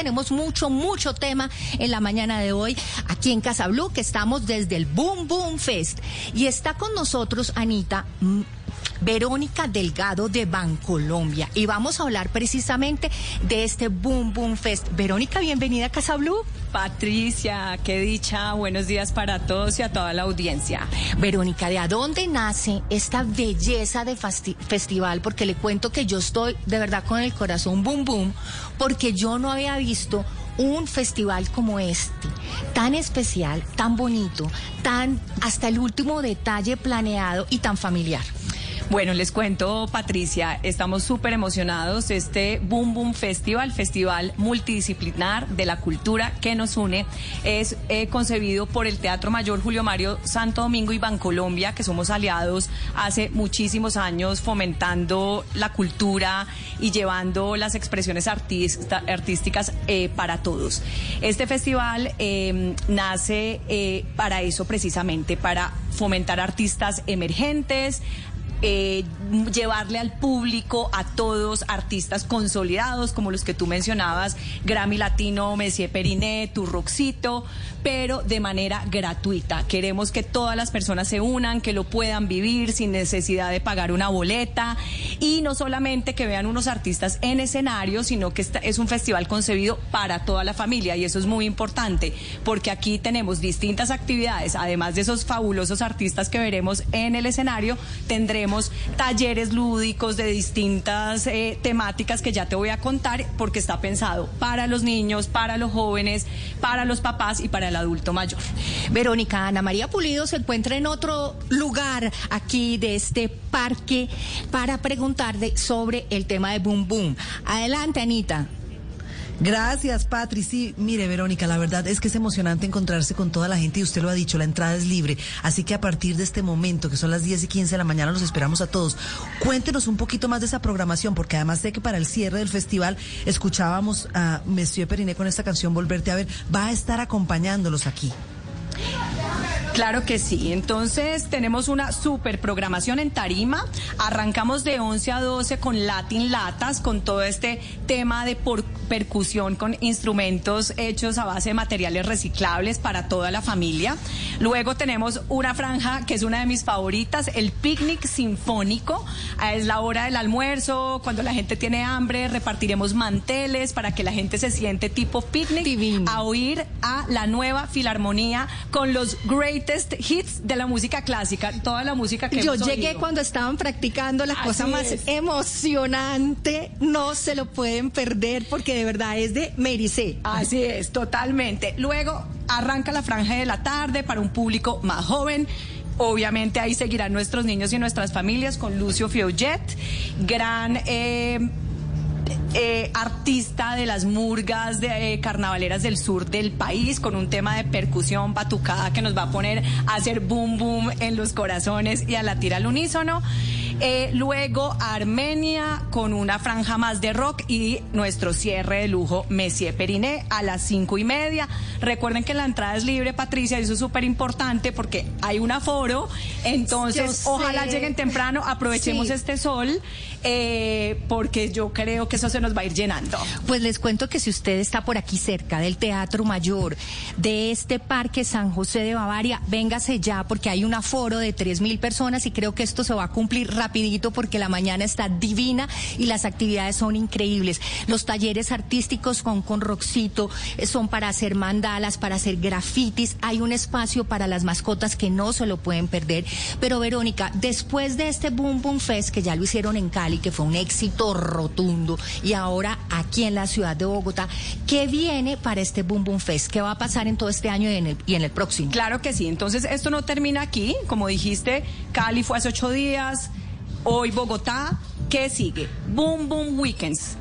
tenemos mucho, mucho tema en la mañana de hoy aquí en Casablu, que estamos desde el Boom Boom Fest. Y está con nosotros Anita. Verónica Delgado de Bancolombia y vamos a hablar precisamente de este Boom Boom Fest. Verónica, bienvenida a Casa Blue. Patricia, qué dicha, buenos días para todos y a toda la audiencia. Verónica, ¿de a dónde nace esta belleza de festival? Porque le cuento que yo estoy de verdad con el corazón boom boom, porque yo no había visto un festival como este, tan especial, tan bonito, tan hasta el último detalle planeado y tan familiar. Bueno, les cuento, Patricia, estamos súper emocionados. Este Boom Boom Festival, festival multidisciplinar de la cultura que nos une, es eh, concebido por el Teatro Mayor Julio Mario Santo Domingo y Bancolombia, que somos aliados hace muchísimos años fomentando la cultura y llevando las expresiones artísticas eh, para todos. Este festival eh, nace para eso precisamente, para fomentar artistas emergentes, eh, llevarle al público a todos artistas consolidados como los que tú mencionabas, Grammy Latino, Messier Periné, Turroxito, pero de manera gratuita. Queremos que todas las personas se unan, que lo puedan vivir sin necesidad de pagar una boleta. Y no solamente que vean unos artistas en escenario, sino que es un festival concebido para toda la familia. Y eso es muy importante porque aquí tenemos distintas actividades, además de esos fabulosos artistas que veremos en el escenario, tendremos talleres lúdicos de distintas eh, temáticas que ya te voy a contar porque está pensado para los niños, para los jóvenes, para los papás y para el adulto mayor. Verónica, Ana María Pulido se encuentra en otro lugar aquí de este parque para preguntarle sobre el tema de Boom Boom. Adelante, Anita. Gracias, Patri. Sí, mire, Verónica, la verdad es que es emocionante encontrarse con toda la gente y usted lo ha dicho, la entrada es libre. Así que a partir de este momento, que son las 10 y 15 de la mañana, los esperamos a todos. Cuéntenos un poquito más de esa programación, porque además sé que para el cierre del festival escuchábamos a Monsieur Periné con esta canción Volverte a ver. Va a estar acompañándolos aquí. Claro que sí. Entonces tenemos una super programación en Tarima. Arrancamos de 11 a 12 con Latin Latas, con todo este tema de percusión con instrumentos hechos a base de materiales reciclables para toda la familia. Luego tenemos una franja que es una de mis favoritas, el picnic sinfónico. Ah, es la hora del almuerzo, cuando la gente tiene hambre, repartiremos manteles para que la gente se siente tipo picnic a oír a la nueva filarmonía con los greatest hits de la música clásica, toda la música que Yo llegué cuando estaban practicando la cosa más emocionante, no se lo pueden perder porque de verdad es de Mericé. Así es, totalmente. Luego arranca la franja de la tarde para un público más joven. Obviamente ahí seguirán nuestros niños y nuestras familias con Lucio Fiollet, gran eh, eh, artista de las murgas de eh, carnavaleras del sur del país, con un tema de percusión batucada que nos va a poner a hacer boom boom en los corazones y a latir al unísono. Eh, luego Armenia con una franja más de rock y nuestro cierre de lujo Messier Periné a las cinco y media. Recuerden que la entrada es libre, Patricia, y eso es súper importante porque hay un aforo. Entonces, ojalá lleguen temprano, aprovechemos este sol, eh, porque yo creo que eso se nos va a ir llenando. Pues les cuento que si usted está por aquí cerca del Teatro Mayor, de este Parque San José de Bavaria, véngase ya porque hay un aforo de tres mil personas y creo que esto se va a cumplir rápidamente rapidito porque la mañana está divina y las actividades son increíbles. Los talleres artísticos con, con Roxito eh, son para hacer mandalas, para hacer grafitis. Hay un espacio para las mascotas que no se lo pueden perder. Pero Verónica, después de este Boom Boom Fest que ya lo hicieron en Cali, que fue un éxito rotundo, y ahora aquí en la ciudad de Bogotá, ¿qué viene para este Boom Boom Fest? ¿Qué va a pasar en todo este año y en el, y en el próximo? Claro que sí. Entonces, esto no termina aquí. Como dijiste, Cali fue hace ocho días. Hoy Bogotá, ¿qué sigue? Boom Boom Weekends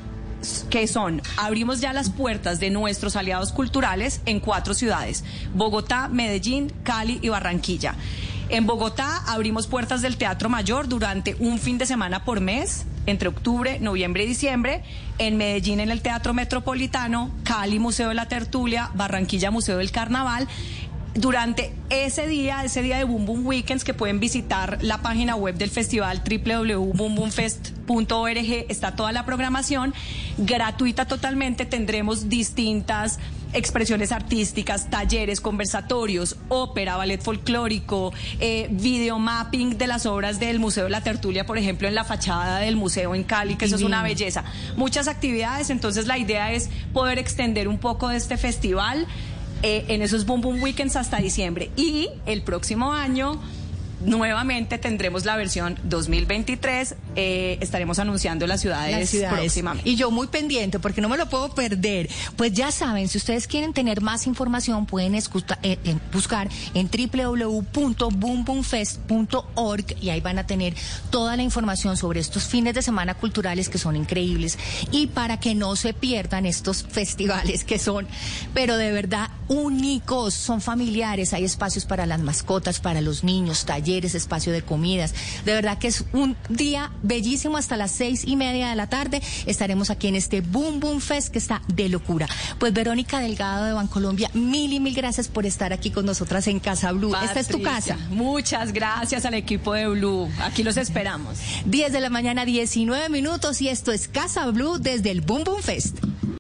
que son, abrimos ya las puertas de nuestros aliados culturales en cuatro ciudades, Bogotá, Medellín, Cali y Barranquilla. En Bogotá abrimos puertas del Teatro Mayor durante un fin de semana por mes, entre octubre, noviembre y diciembre. En Medellín en el Teatro Metropolitano, Cali Museo de la Tertulia, Barranquilla Museo del Carnaval durante ese día, ese día de Boom Boom Weekends, que pueden visitar la página web del festival www.boomboomfest.org, está toda la programación gratuita totalmente. Tendremos distintas expresiones artísticas, talleres, conversatorios, ópera, ballet folclórico, eh, videomapping de las obras del Museo de la Tertulia, por ejemplo, en la fachada del museo en Cali, que eso es una belleza. Muchas actividades, entonces la idea es poder extender un poco de este festival. Eh, en esos Boom Boom Weekends hasta diciembre. Y el próximo año nuevamente tendremos la versión 2023. Eh, estaremos anunciando las ciudades, próximamente. Y yo muy pendiente porque no me lo puedo perder. Pues ya saben, si ustedes quieren tener más información, pueden eh, buscar en www.boomboomfest.org y ahí van a tener toda la información sobre estos fines de semana culturales que son increíbles y para que no se pierdan estos festivales que son, pero de verdad únicos, son familiares, hay espacios para las mascotas, para los niños, talleres, espacio de comidas. De verdad que es un día bellísimo hasta las seis y media de la tarde. Estaremos aquí en este Boom Boom Fest que está de locura. Pues Verónica Delgado de Bancolombia, mil y mil gracias por estar aquí con nosotras en Casa Blue. Esta es tu casa. Muchas gracias al equipo de Blue. Aquí los esperamos. 10 de la mañana, 19 minutos y esto es Casa Blue desde el Boom Boom Fest.